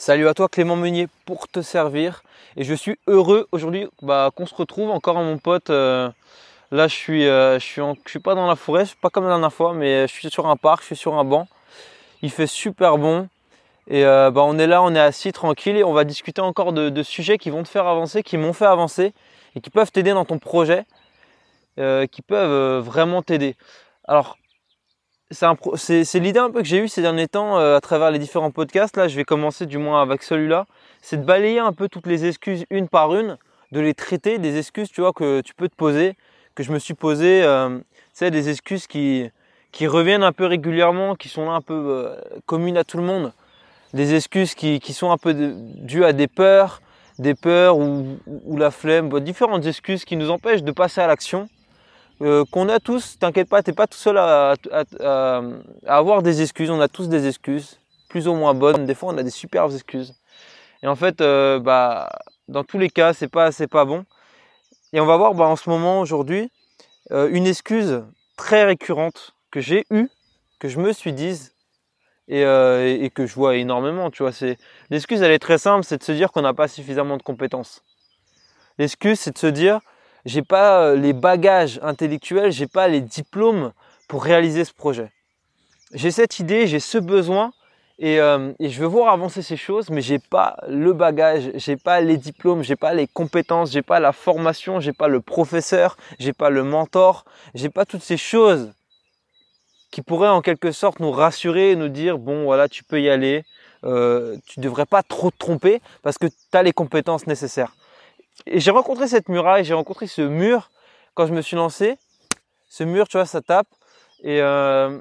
Salut à toi Clément Meunier pour te servir. Et je suis heureux aujourd'hui bah, qu'on se retrouve encore à mon pote. Euh, là je suis, euh, je, suis suis pas dans la forêt, je suis pas comme la dernière fois, mais je suis sur un parc, je suis sur un banc. Il fait super bon. Et euh, bah, on est là, on est assis tranquille et on va discuter encore de, sujets qui vont te faire avancer, qui m'ont fait avancer et qui peuvent t'aider dans ton projet, qui peuvent vraiment t'aider. Alors c'est l'idée un peu que j'ai eue ces derniers temps euh, à travers les différents podcasts. Là, je vais commencer du moins avec celui-là. C'est de balayer un peu toutes les excuses une par une, de les traiter, des excuses, tu vois, que tu peux te poser, que je me suis posé. Euh, c'est des excuses qui, qui reviennent un peu régulièrement, qui sont là un peu euh, communes à tout le monde. Des excuses qui, qui sont un peu dues à des peurs, des peurs ou, ou la flemme, différentes excuses qui nous empêchent de passer à l'action euh, qu'on a tous, t'inquiète pas, t'es pas tout seul à, avoir des excuses, on a tous des excuses, plus ou moins bonnes, des fois on a des superbes excuses. Et en fait, euh, bah, dans tous les cas, c'est pas, c'est pas bon. Et on va voir bah, en ce moment, aujourd'hui, euh, une excuse très récurrente que j'ai eue, que je me suis dit, et, et, que je vois énormément, tu vois. C'est, l'excuse, elle est très simple, c'est de se dire qu'on n'a pas suffisamment de compétences. L'excuse, c'est de se dire, j'ai pas euh, les bagages intellectuels, j'ai pas les diplômes pour réaliser ce projet. J'ai cette idée, j'ai ce besoin et, euh, et, je veux voir avancer ces choses, mais j'ai pas le bagage, j'ai pas les diplômes, j'ai pas les compétences, j'ai pas la formation, j'ai pas le professeur, j'ai pas le mentor, j'ai pas toutes ces choses qui pourraient en quelque sorte nous rassurer et nous dire bon voilà tu peux y aller, euh, tu devrais pas trop te tromper parce que tu as les compétences nécessaires. Et j'ai rencontré cette muraille, j'ai rencontré ce mur quand je me suis lancé. Ce mur, tu vois, ça tape. Et, euh,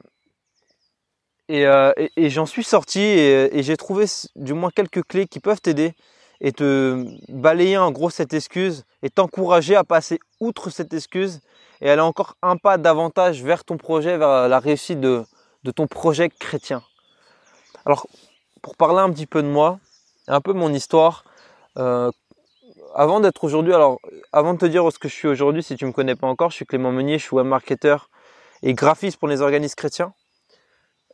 euh, et, j'en suis sorti et, j'ai trouvé du moins quelques clés qui peuvent t'aider et te balayer en gros cette excuse et t'encourager à passer outre cette excuse et aller encore un pas davantage vers ton projet, vers la réussite de, de ton projet chrétien. Alors, pour parler un petit peu de moi, un peu mon histoire, euh, avant d'être aujourd'hui, alors avant de te dire ce que je suis aujourd'hui, si tu me connais pas encore, je suis Clément Meunier, je suis web marketeur et graphiste pour les organismes chrétiens.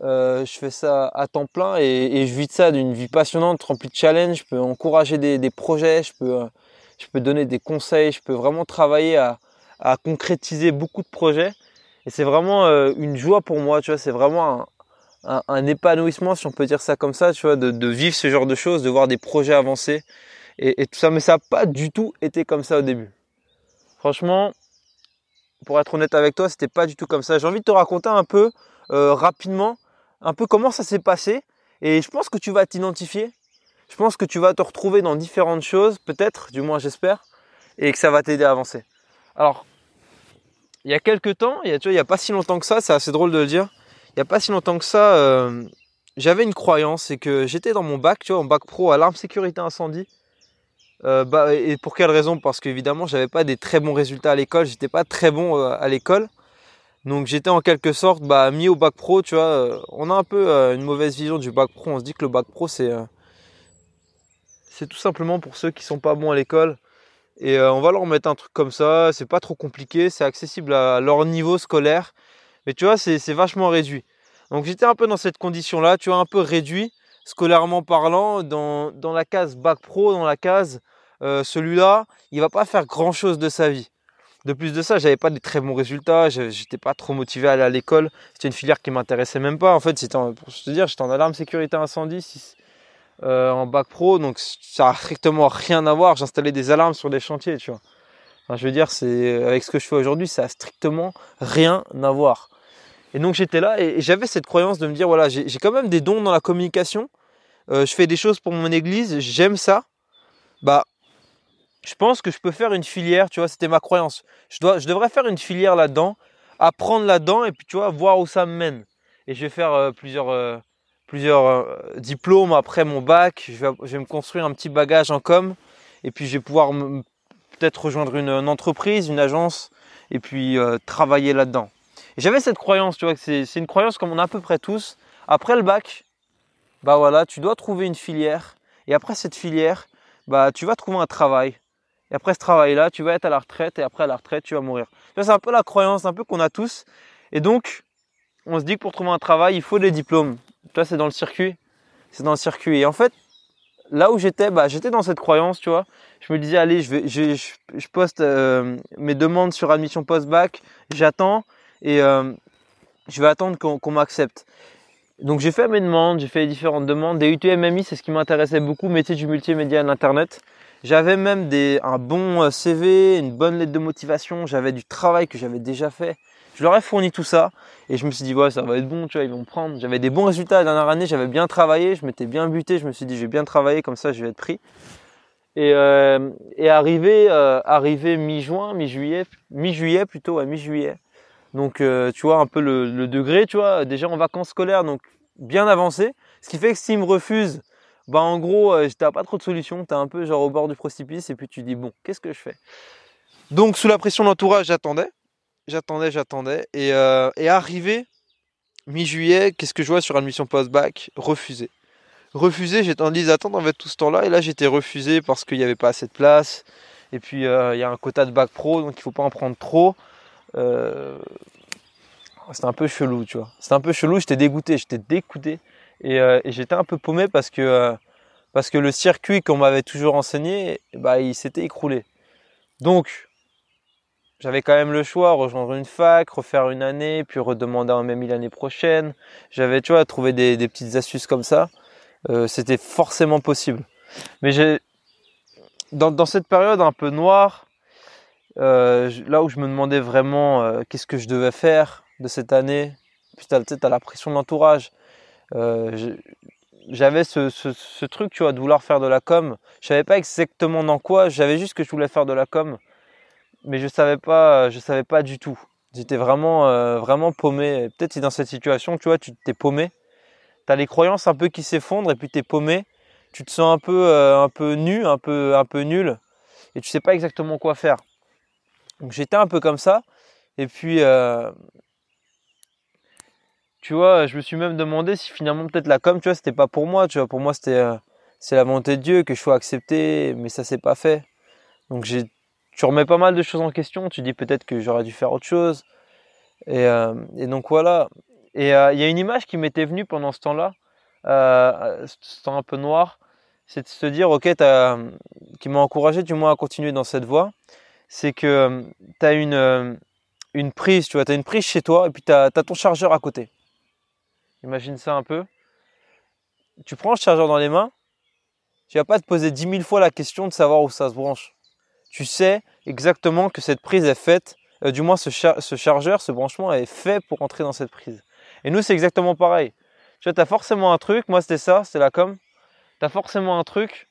Euh, je fais ça à temps plein et, je vis de ça d'une vie passionnante, remplie de challenges. Je peux encourager des, projets, je peux, euh, je peux donner des conseils, je peux vraiment travailler à, concrétiser beaucoup de projets. Et c'est vraiment euh, une joie pour moi, tu vois, c'est vraiment un, épanouissement, si on peut dire ça comme ça, tu vois, de, de vivre ce genre de choses, de voir des projets avancer et, tout ça. Mais ça n'a pas du tout été comme ça au début. Franchement, pour être honnête avec toi, c'était pas du tout comme ça. J'ai envie de te raconter un peu euh, rapidement, un peu comment ça s'est passé. Et je pense que tu vas t'identifier. Je pense que tu vas te retrouver dans différentes choses, peut-être, du moins j'espère, et que ça va t'aider à avancer. Alors, il y a quelques temps, il y a, n'y a pas si longtemps que ça, c'est assez drôle de le dire. Il n'y a pas si longtemps que ça, euh, j'avais une croyance, c'est que j'étais dans mon bac, tu vois, en bac pro à l'arme sécurité incendie. Euh, bah, et pour quelle raison? Parce qu'évidemment, j'avais pas des très bons résultats à l'école, j'étais pas très bon euh, à l'école. Donc j'étais en quelque sorte bah, mis au bac pro, tu vois. Euh, on a un peu une mauvaise vision du bac pro. On se dit que le bac pro, c'est c'est tout simplement pour ceux qui sont pas bons à l'école. Et on va leur mettre un truc comme ça. C'est pas trop compliqué, c'est accessible à leur niveau scolaire. Mais tu vois, c'est vachement réduit. Donc j'étais un peu dans cette condition-là, tu vois, un peu réduit scolairement parlant, dans, la case bac pro, dans la case euh, celui-là, il va pas faire grand chose de sa vie. De plus de ça, j'avais pas de très bons résultats, j'étais pas trop motivé à aller à l'école. C'était une filière qui m'intéressait même pas. En fait, c'était pour te dire, j'étais en alarme sécurité incendie euh, en bac pro, donc ça a strictement rien à voir. J'installais des alarmes sur des chantiers, tu vois. je veux dire, c'est avec ce que je fais aujourd'hui, ça a strictement rien à voir. Et donc j'étais là et, j'avais cette croyance de me dire voilà, j'ai quand même des dons dans la communication. Euh, je fais des choses pour mon église, j'aime ça. Bah, je pense que je peux faire une filière, tu vois, c'était ma croyance. Je, dois, je devrais faire une filière là-dedans, apprendre là-dedans et puis tu vois, voir où ça me mène. Et je vais faire euh, plusieurs, euh, diplômes après mon bac. Je vais, me construire un petit bagage en com et puis je vais pouvoir peut-être rejoindre une, entreprise, une agence et puis travailler là-dedans. J'avais cette croyance, tu vois, que c'est une croyance comme on a à peu près tous. Après le bac, bah voilà, tu dois trouver une filière. Et après cette filière, bah tu vas trouver un travail. Et après ce travail-là, tu vas être à la retraite. Et après à la retraite, tu vas mourir. C'est un peu la croyance, un peu qu'on a tous. Et donc, on se dit que pour trouver un travail, il faut des diplômes. Toi, c'est dans le circuit. C'est dans le circuit. Et en fait, là où j'étais, bah, j'étais dans cette croyance, tu vois. Je me disais, allez, je, poste euh, mes demandes sur admission post-bac, j'attends et euh, je vais attendre qu'on m'accepte. Donc j'ai fait mes demandes, j'ai fait les différentes demandes. Des UTMMI, c'est ce qui m'intéressait beaucoup, métier du multimédia à l'internet. J'avais même des, un bon euh, CV, une bonne lettre de motivation, j'avais du travail que j'avais déjà fait. Je leur ai fourni tout ça et je me suis dit ouais ça va être bon, tu vois, ils vont me prendre. J'avais des bons résultats la dernière année, j'avais bien travaillé, je m'étais bien buté, je me suis dit j'ai bien travaillé comme ça je vais être pris. Et, euh, et arrivé, euh, arrivé mi-juin, mi-juillet, mi-juillet plutôt, à mi-juillet. Donc euh, tu vois un peu le, degré, tu vois, déjà en vacances scolaires, donc bien avancé. Ce qui fait que s'ils me refusent, bah en gros, euh, t'as pas trop de solutions, t'es un peu genre au bord du précipice et puis tu dis bon, qu'est-ce que je fais? Donc sous la pression de l'entourage, j'attendais j'attendais, j'attendais. Et, euh, arrivé mi-juillet, qu'est-ce que je vois sur admission post-bac? Refusé. Refusé, j'étais en liste d'attente en fait tout ce temps-là. Et là, j'étais refusé parce qu'il n'y avait pas assez de place. Et puis, euh, il y a un quota de bac pro, donc il ne faut pas en prendre trop. Euh, c'était un peu chelou, tu vois. C'était un peu chelou, j'étais dégoûté, j'étais dégoûté. Et, euh, j'étais un peu paumé parce que, parce que le circuit qu'on m'avait toujours enseigné, bah, il s'était écroulé. Donc, j'avais quand même le choix, rejoindre une fac, refaire une année, puis redemander un MMI l'année prochaine. J'avais, tu vois, trouvé des, petites astuces comme ça. Euh, c'était forcément possible. Mais j'ai, dans, dans, cette période un peu noire, euh, là où je me demandais vraiment euh, qu'est-ce que je devais faire de cette année, puis tu as, la pression de l'entourage. Euh, j'avais ce, truc, tu vois, de vouloir faire de la com. Je savais pas exactement dans quoi, j'avais juste que je voulais faire de la com mais je savais pas, je savais pas du tout. J'étais vraiment, vraiment paumé. Peut-être dans cette situation, tu vois, tu t'es paumé. Tu as les croyances un peu qui s'effondrent et puis tu es paumé. Tu te sens un peu, un peu nu, un peu, un peu nul et tu sais pas exactement quoi faire. Donc j'étais un peu comme ça. Et puis, euh, tu vois, je me suis même demandé si finalement peut-être la com, tu vois, c'était pas pour moi. Tu vois, pour moi c'était, c'est la volonté de Dieu que je sois accepté, mais ça s'est pas fait. Donc j'ai tu remets pas mal de choses en question. Tu dis peut-être que j'aurais dû faire autre chose. Et, euh, donc voilà. Et euh, il y a une image qui m'était venue pendant ce temps-là, euh, ce temps un peu noir, c'est de se dire, ok, qui m'a encouragé du moins à continuer dans cette voie, c'est que tu as une, une prise, tu vois, tu as une prise chez toi et puis tu as, ton chargeur à côté. Imagine ça un peu. Tu prends le chargeur dans les mains, tu vas pas te poser dix mille fois la question de savoir où ça se branche tu sais exactement que cette prise est faite, euh, du moins ce, chargeur, ce branchement est fait pour entrer dans cette prise. Et nous, c'est exactement pareil. Tu vois, tu as forcément un truc, moi c'était ça, c'est la com. Tu as forcément un truc,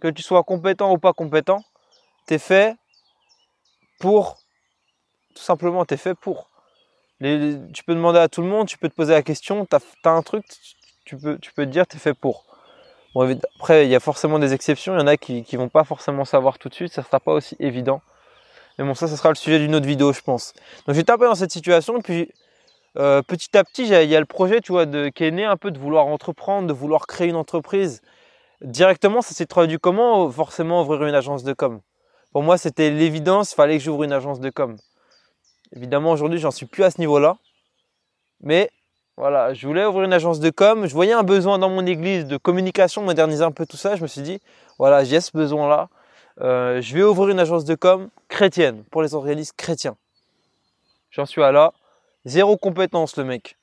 que tu sois compétent ou pas compétent, tu es fait pour, tout simplement, tu es fait pour. tu peux demander à tout le monde, tu peux te poser la question, tu as, un truc, tu peux, te dire, tu es fait pour. Bon, après, il y a forcément des exceptions. Il y en a qui ne vont pas forcément savoir tout de suite. Ça ne sera pas aussi évident. Mais bon, ça, ce sera le sujet d'une autre vidéo, je pense. Donc, j'étais un peu dans cette situation. Puis, euh, petit à petit, il y a le projet, tu vois, de, qui est né un peu de vouloir entreprendre, de vouloir créer une entreprise. Directement, ça s'est traduit comment Forcément, ouvrir une agence de com? Pour moi, c'était l'évidence. Il fallait que j'ouvre une agence de com. Évidemment, aujourd'hui, j'en suis plus à ce niveau-là. Mais voilà, je voulais ouvrir une agence de com. Je voyais un besoin dans mon église de communication, moderniser un peu tout ça. Je me suis dit, voilà, j'ai ce besoin-là. Euh, je vais ouvrir une agence de com chrétienne pour les organismes chrétiens. J'en suis à là. Zéro compétence, le mec.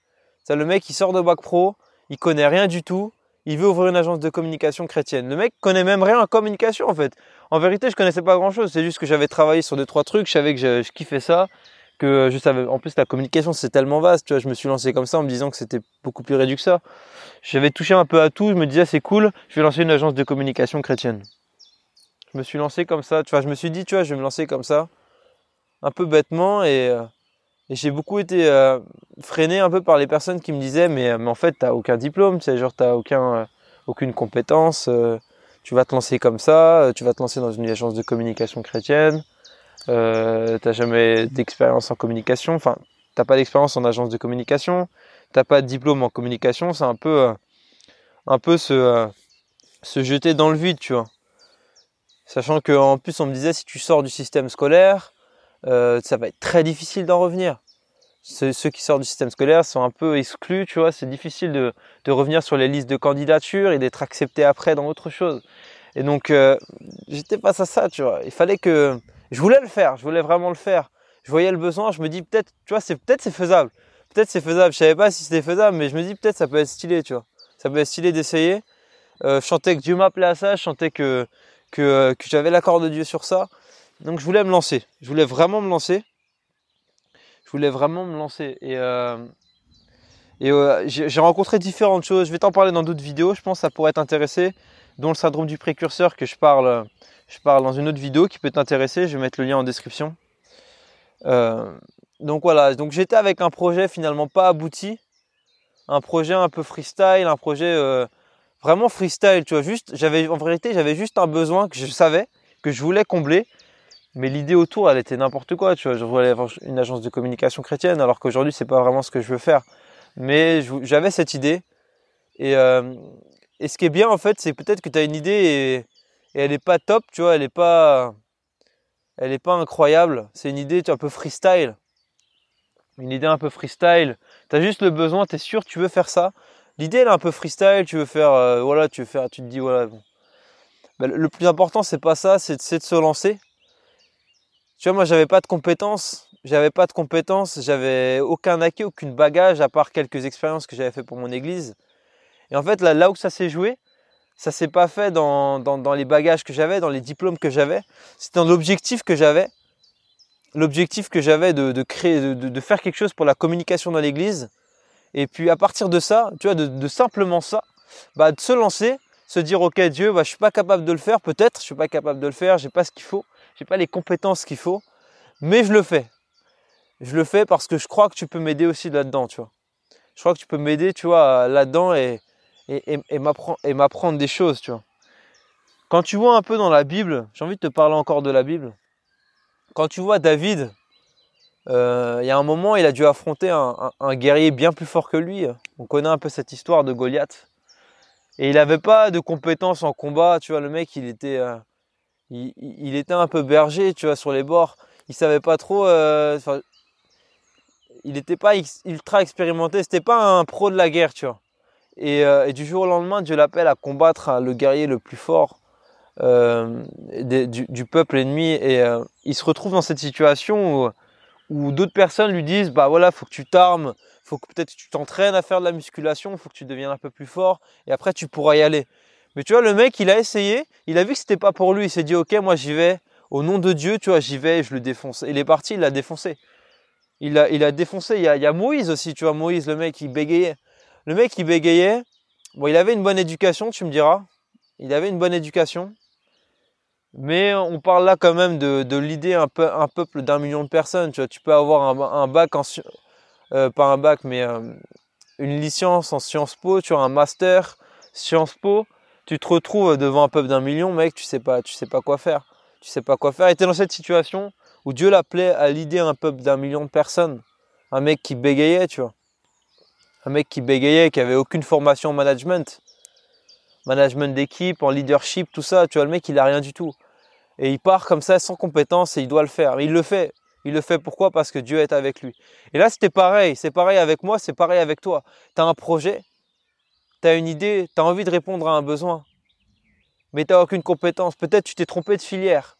Le mec, il sort de bac pro, il connaît rien du tout. Il veut ouvrir une agence de communication chrétienne. Le mec connaît même rien en communication en fait. En vérité, je connaissais pas grand chose. C'est juste que j'avais travaillé sur deux trois trucs. Je savais que je, kiffais ça que je savais. En plus, la communication, c'est tellement vaste. Tu je me suis lancé comme ça en me disant que c'était beaucoup plus réduit que ça. J'avais touché un peu à tout. Je me disais, c'est cool. Je vais lancer une agence de communication chrétienne. Je me suis lancé comme ça. Tu je me suis dit, tu vois, je vais me lancer comme ça, un peu bêtement, et, euh, et j'ai beaucoup été euh, freiné un peu par les personnes qui me disaient, mais, mais en fait, t'as aucun diplôme. Tu sais, genre, t'as aucun, euh, aucune compétence. tu vas te lancer comme ça. Tu vas te lancer dans une agence de communication chrétienne euh, t'as jamais d'expérience en communication, enfin, t'as pas d'expérience en agence de communication, t'as pas de diplôme en communication, c'est un peu, euh, un peu se, euh, se jeter dans le vide, tu vois. Sachant qu'en plus, on me disait, si tu sors du système scolaire, euh, ça va être très difficile d'en revenir. ceux, qui sortent du système scolaire sont un peu exclus, tu vois. C'est difficile de, revenir sur les listes de candidature et d'être accepté après dans autre chose. Et donc, euh, j'étais face à ça, tu vois. Il fallait que, je voulais le faire, je voulais vraiment le faire. Je voyais le besoin, je me dis peut-être, tu vois, c'est peut-être c'est faisable. Peut-être c'est faisable. Je savais pas si c'était faisable, mais je me dis peut-être ça peut être stylé, tu vois. Ça peut être stylé d'essayer. Euh, je chantais que Dieu m'appelait à ça, je chantais que, que, que j'avais l'accord de Dieu sur ça. Donc je voulais me lancer. Je voulais vraiment me lancer. Je voulais vraiment me lancer. Et, euh, euh, j'ai rencontré différentes choses. Je vais t'en parler dans d'autres vidéos. Je pense que ça pourrait t'intéresser. Dont le syndrome du précurseur que je parle, je parle dans une autre vidéo qui peut t'intéresser. Je vais mettre le lien en description. Euh, donc voilà. Donc j'étais avec un projet finalement pas abouti. Un projet un peu freestyle. Un projet vraiment freestyle. Tu vois, juste, j'avais, en vérité, j'avais juste un besoin que je savais, que je voulais combler mais l'idée autour, elle était n'importe quoi. Tu vois, je voulais avoir une agence de communication chrétienne, alors qu'aujourd'hui, c'est pas vraiment ce que je veux faire. Mais j'avais cette idée. Et, euh, et, ce qui est bien, en fait, c'est peut-être que tu as une idée et, elle n'est pas top, tu vois, elle n'est pas, elle est pas incroyable. C'est une idée tu un peu freestyle. Une idée un peu freestyle. Tu as juste le besoin, tu es sûr, tu veux faire ça. L'idée, elle est un peu freestyle, tu veux faire, euh, voilà, tu veux faire, tu te dis, voilà. Ben, le plus important, c'est pas ça, c'est de se lancer. Tu vois, moi, j'avais pas de compétences. J'avais pas de compétences. J'avais aucun acquis, aucun bagage, à part quelques expériences que j'avais fait pour mon église. Et en fait, là, là où ça s'est joué, ça s'est pas fait dans, dans, dans les bagages que j'avais, dans les diplômes que j'avais. C'était dans l'objectif que j'avais. L'objectif que j'avais de, de, créer, de, de, faire quelque chose pour la communication dans l'église. Et puis, à partir de ça, tu vois, de, de simplement ça, bah, de se lancer, se dire, OK, Dieu, bah, je suis pas capable de le faire, peut-être, je suis pas capable de le faire, j'ai pas ce qu'il faut j'ai pas les compétences qu'il faut, mais je le fais. Je le fais parce que je crois que tu peux m'aider aussi là-dedans, tu vois. Je crois que tu peux m'aider, tu vois, là-dedans et, m'apprendre des choses, tu vois. Quand tu vois un peu dans la Bible, j'ai envie de te parler encore de la Bible. Quand tu vois David, euh, il y a un moment, il a dû affronter un, un, guerrier bien plus fort que lui. On connaît un peu cette histoire de Goliath. Et il n'avait pas de compétences en combat, tu vois, le mec, il était, euh, il, était un peu berger, tu vois, sur les bords. Il savait pas trop. Euh, il n'était pas ultra expérimenté. C'était pas un pro de la guerre, tu vois. Et, euh, du jour au lendemain, Dieu l'appelle à combattre hein, le guerrier le plus fort euh, du, peuple ennemi. Et il se retrouve dans cette situation où, où d'autres personnes lui disent Bah voilà, faut que tu t'armes, faut que peut-être tu t'entraînes à faire de la musculation, faut que tu deviennes un peu plus fort, et après tu pourras y aller. Mais tu vois, le mec, il a essayé, il a vu que c'était pas pour lui, il s'est dit, ok, moi j'y vais, au nom de Dieu, tu vois, j'y vais, je le défonce. Il est parti, il l'a défoncé. Il a, défoncé. Il y, a, Moïse aussi, tu vois, Moïse, le mec, il bégayait. Le mec, il bégayait. Bon, il avait une bonne éducation, tu me diras. Il avait une bonne éducation. Mais on parle là quand même de, l'idée un, peu, un peuple d'un million de personnes. Tu vois, tu peux avoir un, bac en, euh, pas un bac, mais euh, une licence en Sciences Po, tu vois, un master Sciences Po tu te retrouves devant un peuple d'un million, mec, tu sais pas, tu sais pas quoi faire. Tu sais pas quoi faire. Et tu es dans cette situation où Dieu l'appelait à l'idée un peuple d'un million de personnes. Un mec qui bégayait, tu vois. Un mec qui bégayait, qui avait aucune formation en management. Management d'équipe, en leadership, tout ça. Tu vois, le mec, il a rien du tout. Et il part comme ça sans compétence et il doit le faire. Il le fait. Il le fait pourquoi? Parce que Dieu est avec lui. Et là, c'était pareil. C'est pareil avec moi, c'est pareil avec toi. Tu as un projet, une idée, tu as envie de répondre à un besoin, mais tu n'as aucune compétence. Peut-être tu t'es trompé de filière,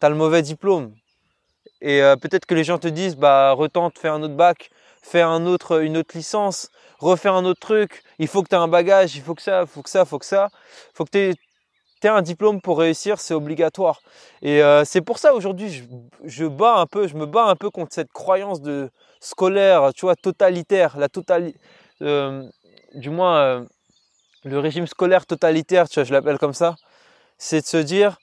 tu as le mauvais diplôme. Et euh, peut-être que les gens te disent, bah retente, fais un autre bac, fais un autre, une autre licence, refais un autre truc, il faut que tu aies un bagage, il faut que ça, il faut que ça, il faut que ça, faut que tu aies un diplôme pour réussir, c'est obligatoire. Et euh, c'est pour ça aujourd'hui, je, je, bats un peu, je me bats un peu contre cette croyance de scolaire, tu vois, totalitaire, la totalité. Euh, du moins le régime scolaire totalitaire, tu vois, je l'appelle comme ça, c'est de se dire,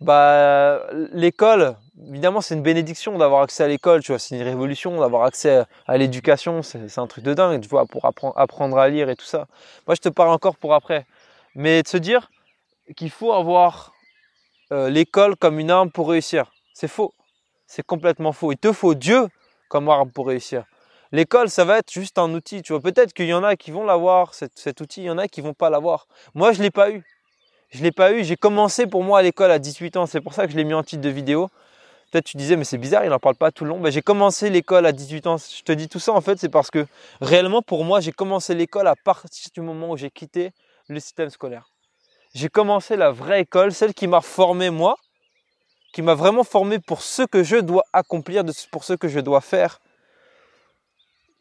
bah, l'école, évidemment, c'est une bénédiction d'avoir accès à l'école, tu vois, c'est une révolution d'avoir accès à l'éducation, c'est un truc de dingue, tu vois, pour apprendre, à lire et tout ça. Moi, je te parle encore pour après. Mais de se dire qu'il faut avoir euh, l'école comme une arme pour réussir, c'est faux. C'est complètement faux. Il te faut Dieu comme arme pour réussir. L'école, ça va être juste un outil. Tu vois, peut-être qu'il y en a qui vont l'avoir, cet, outil, il y en a qui vont pas l'avoir. Moi, je l'ai pas eu. Je l'ai pas eu. J'ai commencé pour moi à l'école à 18 ans. C'est pour ça que je l'ai mis en titre de vidéo. Peut-être tu disais, mais c'est bizarre, il n'en parle pas tout le long. Ben, j'ai commencé l'école à 18 ans. Je te dis tout ça, en fait, c'est parce que réellement, pour moi, j'ai commencé l'école à partir du moment où j'ai quitté le système scolaire. J'ai commencé la vraie école, celle qui m'a formé moi, qui m'a vraiment formé pour ce que je dois accomplir, pour ce que je dois faire.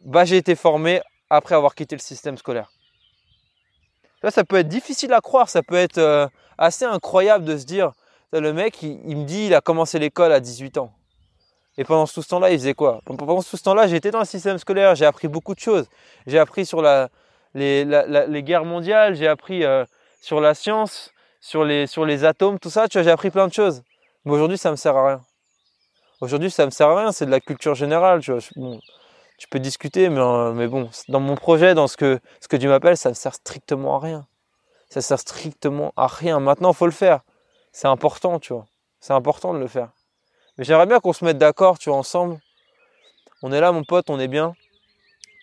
Bah, j'ai été formé après avoir quitté le système scolaire. Ça, ça peut être difficile à croire, ça peut être euh, assez incroyable de se dire, le mec, il, me dit, il a commencé l'école à 18 ans. Et pendant tout ce temps-là, il faisait quoi? Pendant tout ce temps-là, j'étais dans le système scolaire, j'ai appris beaucoup de choses. J'ai appris sur la, les, les, guerres mondiales, j'ai appris euh, sur la science, sur les, sur les atomes, tout ça, j'ai appris plein de choses. Mais aujourd'hui, ça me sert à rien. Aujourd'hui, ça me sert à rien, c'est de la culture générale, tu peux discuter, mais, euh, mais bon, dans mon projet, dans ce que, ce que tu m'appelles, ça ne sert strictement à rien. Ça sert strictement à rien. Maintenant, faut le faire. C'est important, tu vois. C'est important de le faire. Mais j'aimerais bien qu'on se mette d'accord, tu vois, ensemble. On est là, mon pote, on est bien.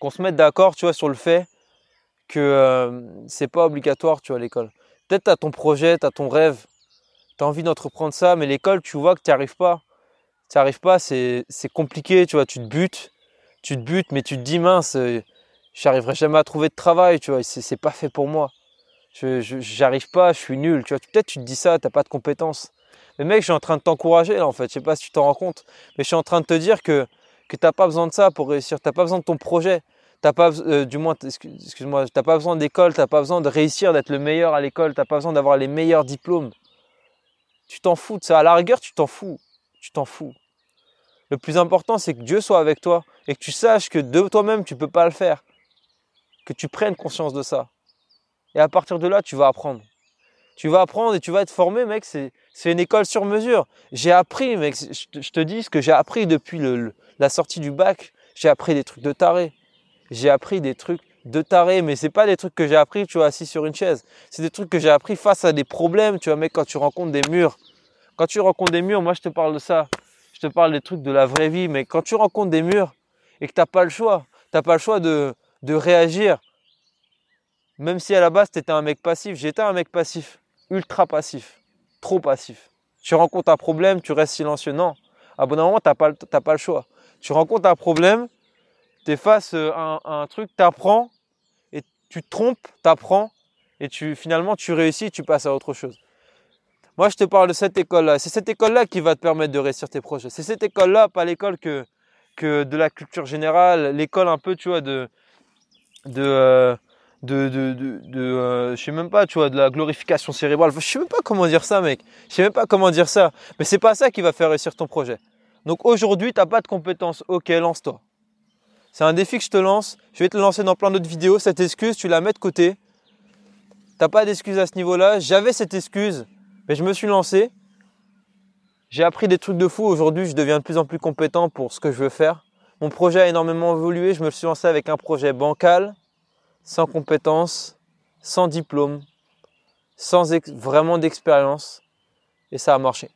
Qu'on se mette d'accord, tu vois, sur le fait que euh, c'est pas obligatoire, tu vois, l'école. Peut-être as ton projet, tu as ton rêve, tu as envie d'entreprendre ça, mais l'école, tu vois que tu n'y arrives pas. Tu n'y arrives pas, c'est compliqué, tu vois, tu te butes tu te butes, mais tu te dis mince, euh, j'arriverai jamais à trouver de travail, tu vois, c'est pas fait pour moi. Je j'arrive pas, je suis nul, tu vois. Peut-être tu te dis ça, t'as pas de compétences. Mais mec, je suis en train de t'encourager là en fait. Je sais pas si tu t'en rends compte, mais je suis en train de te dire que que t'as pas besoin de ça pour réussir. T'as pas besoin de ton projet. T'as pas, euh, du moins, excuse-moi, t'as pas besoin d'école. T'as pas besoin de réussir, d'être le meilleur à l'école. T'as pas besoin d'avoir les meilleurs diplômes. Tu t'en fous de ça. À la rigueur, tu t'en fous. Tu t'en fous. Le plus important, c'est que Dieu soit avec toi et que tu saches que de toi-même, tu ne peux pas le faire. Que tu prennes conscience de ça. Et à partir de là, tu vas apprendre. Tu vas apprendre et tu vas être formé, mec. C'est, une école sur mesure. J'ai appris, mec. Je te, dis ce que j'ai appris depuis la sortie du bac. J'ai appris des trucs de taré. J'ai appris des trucs de taré, mais c'est pas des trucs que j'ai appris, tu vois, assis sur une chaise. C'est des trucs que j'ai appris face à des problèmes, tu vois, mec, quand tu rencontres des murs. Quand tu rencontres des murs, moi, je te parle de ça je te parle des trucs de la vraie vie, mais quand tu rencontres des murs et que tu n'as pas le choix, tu n'as pas le choix de, de réagir, même si à la base tu étais un mec passif, j'étais un mec passif, ultra passif, trop passif. Tu rencontres un problème, tu restes silencieux. Non, à bon moment, tu n'as pas, pas le choix. Tu rencontres un problème, tu es face à un, truc, tu apprends, et tu te trompes, tu apprends, et finalement tu réussis, tu passes à autre chose. Moi, je te parle de cette école-là. C'est cette école-là qui va te permettre de réussir tes projets. C'est cette école-là, pas l'école que, que de la culture générale, l'école un peu, tu vois, de, de, euh, de, de, euh, je sais même pas, tu vois, de la glorification cérébrale. Je sais même pas comment dire ça, mec. Je sais même pas comment dire ça. Mais c'est pas ça qui va faire réussir ton projet. Donc aujourd'hui, tu n'as pas de compétences. Ok, lance-toi. C'est un défi que je te lance. Je vais te lancer dans plein d'autres vidéos. Cette excuse, tu la mets de côté. T'as pas d'excuse à ce niveau-là. J'avais cette excuse. Mais je me suis lancé. J'ai appris des trucs de fou. Aujourd'hui, je deviens de plus en plus compétent pour ce que je veux faire. Mon projet a énormément évolué. Je me suis lancé avec un projet bancal, sans compétences, sans diplôme, sans vraiment d'expérience. Et ça a marché.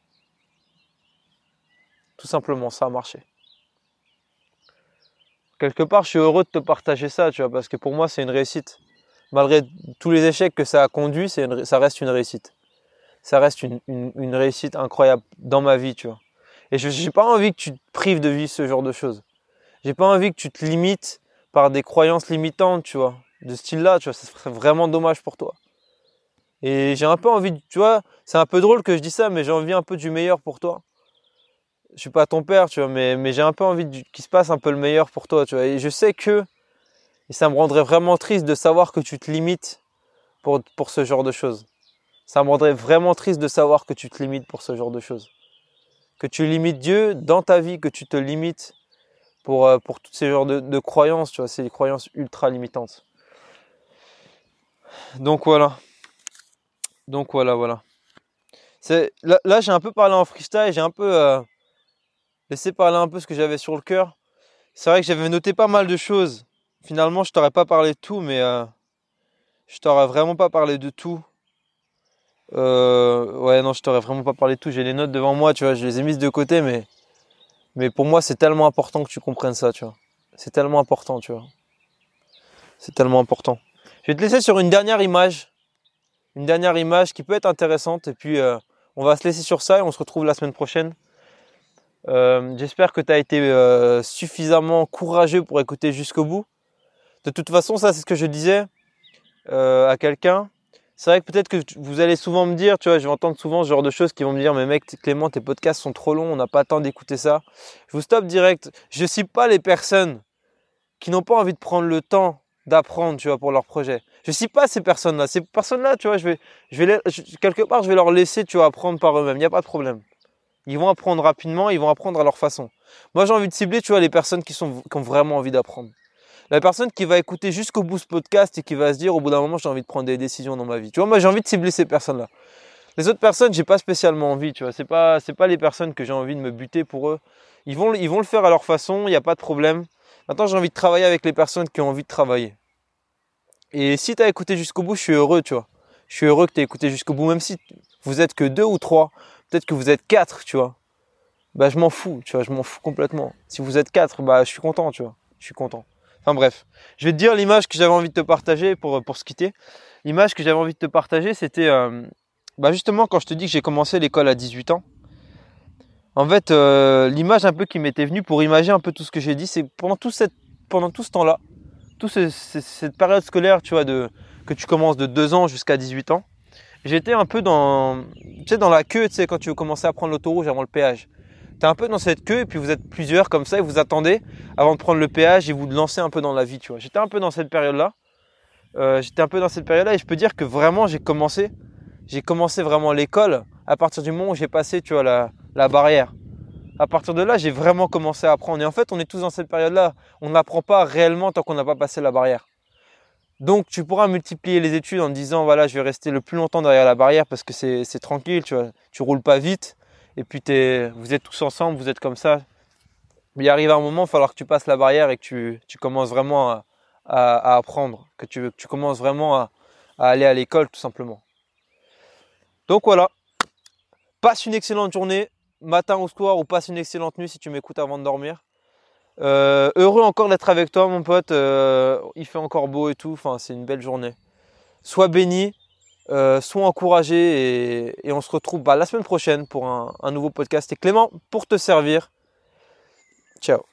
Tout simplement, ça a marché. Quelque part, je suis heureux de te partager ça, tu vois, parce que pour moi, c'est une réussite. Malgré tous les échecs que ça a conduit, ça reste une réussite ça reste une, réussite incroyable dans ma vie, tu vois. Et je n'ai pas envie que tu te prives de vivre ce genre de choses. J'ai pas envie que tu te limites par des croyances limitantes, tu vois, de ce style-là, tu vois, ça serait vraiment dommage pour toi. Et j'ai un peu envie, tu vois, c'est un peu drôle que je dis ça, mais j'ai envie un peu du meilleur pour toi. Je suis pas ton père, tu vois, mais, mais j'ai un peu envie qu'il se passe un peu le meilleur pour toi, tu vois. Et je sais que, et ça me rendrait vraiment triste de savoir que tu te limites pour, pour ce genre de choses. Ça me rendrait vraiment triste de savoir que tu te limites pour ce genre de choses. Que tu limites Dieu dans ta vie, que tu te limites pour, euh, pour tous ces genres de, croyances, tu vois, c'est des croyances ultra limitantes. Donc voilà. Donc voilà, voilà. Là, j'ai un peu parlé en freestyle, j'ai un peu euh, laissé parler un peu ce que j'avais sur le cœur. C'est vrai que j'avais noté pas mal de choses. Finalement, je t'aurais pas parlé de tout, mais euh, je t'aurais vraiment pas parlé de tout. Euh, ouais, non, je t'aurais vraiment pas parlé de tout. J'ai les notes devant moi, tu vois, je les ai mises de côté, mais, mais pour moi, c'est tellement important que tu comprennes ça, tu vois. C'est tellement important, tu vois. C'est tellement important. Je vais te laisser sur une dernière image. Une dernière image qui peut être intéressante. Et puis, euh, on va se laisser sur ça et on se retrouve la semaine prochaine. Euh, j'espère que tu as été suffisamment courageux pour écouter jusqu'au bout. De toute façon, ça c'est ce que je disais à quelqu'un. C'est vrai que peut-être que vous allez souvent me dire, tu vois, je vais entendre souvent ce genre de choses qui vont me dire, mais mec, Clément, tes podcasts sont trop longs, on n'a pas le temps d'écouter ça. Je vous stoppe direct. Je ne cible pas les personnes qui n'ont pas envie de prendre le temps d'apprendre, tu vois, pour leur projet. Je ne cible pas ces personnes-là. Ces personnes-là, tu vois, je vais, quelque part, je vais leur laisser, tu vois, apprendre par eux-mêmes. Il n'y a pas de problème. Ils vont apprendre rapidement, ils vont apprendre à leur façon. Moi, j'ai envie de cibler, tu vois, les personnes qui, sont, qui ont vraiment envie d'apprendre. La personne qui va écouter jusqu'au bout ce podcast et qui va se dire, au bout d'un moment, j'ai envie de prendre des décisions dans ma vie. Tu vois, moi, j'ai envie de cibler ces personnes-là. Les autres personnes, j'ai pas spécialement envie, tu vois. C'est pas, c'est pas les personnes que j'ai envie de me buter pour eux. Ils vont, ils vont le faire à leur façon, il n'y a pas de problème. Maintenant, j'ai envie de travailler avec les personnes qui ont envie de travailler. Et si tu as écouté jusqu'au bout, je suis heureux, tu vois. Je suis heureux que tu aies écouté jusqu'au bout, même si vous êtes que deux ou trois, peut-être que vous êtes quatre, tu vois. Bah, je m'en fous, tu vois, je m'en fous complètement. Si vous êtes quatre, bah, je suis content, tu vois. Je suis content. Enfin bref, je vais te dire l'image que j'avais envie de te partager pour, pour se quitter. L'image que j'avais envie de te partager, c'était euh, bah justement quand je te dis que j'ai commencé l'école à 18 ans. En fait, euh, l'image un peu qui m'était venue pour imaginer un peu tout ce que j'ai dit, c'est pendant tout, pendant tout ce temps-là, toute cette période scolaire, tu vois, que tu commences de 2 ans jusqu'à 18 ans, j'étais un peu dans, tu dans la queue, tu sais, quand tu veux commencer à prendre l'autorouge avant le péage. Tu es un peu dans cette queue et puis vous êtes plusieurs comme ça et vous attendez avant de prendre le péage et vous lancez un peu dans la vie. J'étais un peu dans cette période-là. Euh, j'étais un peu dans cette période-là et je peux dire que vraiment j'ai commencé, j'ai commencé vraiment l'école à partir du moment où j'ai passé, tu vois, la, barrière. À partir de là, j'ai vraiment commencé à apprendre. Et en fait, on est tous dans cette période-là. On n'apprend pas réellement tant qu'on n'a pas passé la barrière. Donc, tu pourras multiplier les études en disant, voilà, je vais rester le plus longtemps derrière la barrière parce que c'est tranquille, tu vois. Tu roules pas vite. Et puis, vous êtes tous ensemble, vous êtes comme ça. Il arrive un moment, il va falloir que tu passes la barrière et que tu, commences vraiment à, apprendre, que tu, tu commences vraiment à, aller à l'école, tout simplement. Donc voilà, passe une excellente journée matin au soir ou passe une excellente nuit si tu m'écoutes avant de dormir. Euh, heureux encore d'être avec toi, mon pote. Euh, il fait encore beau et tout. Enfin, c'est une belle journée. Sois béni, euh, sois encouragé et, on se retrouve bah, la semaine prochaine pour un, un nouveau podcast. Et Clément, pour te servir. Ciao.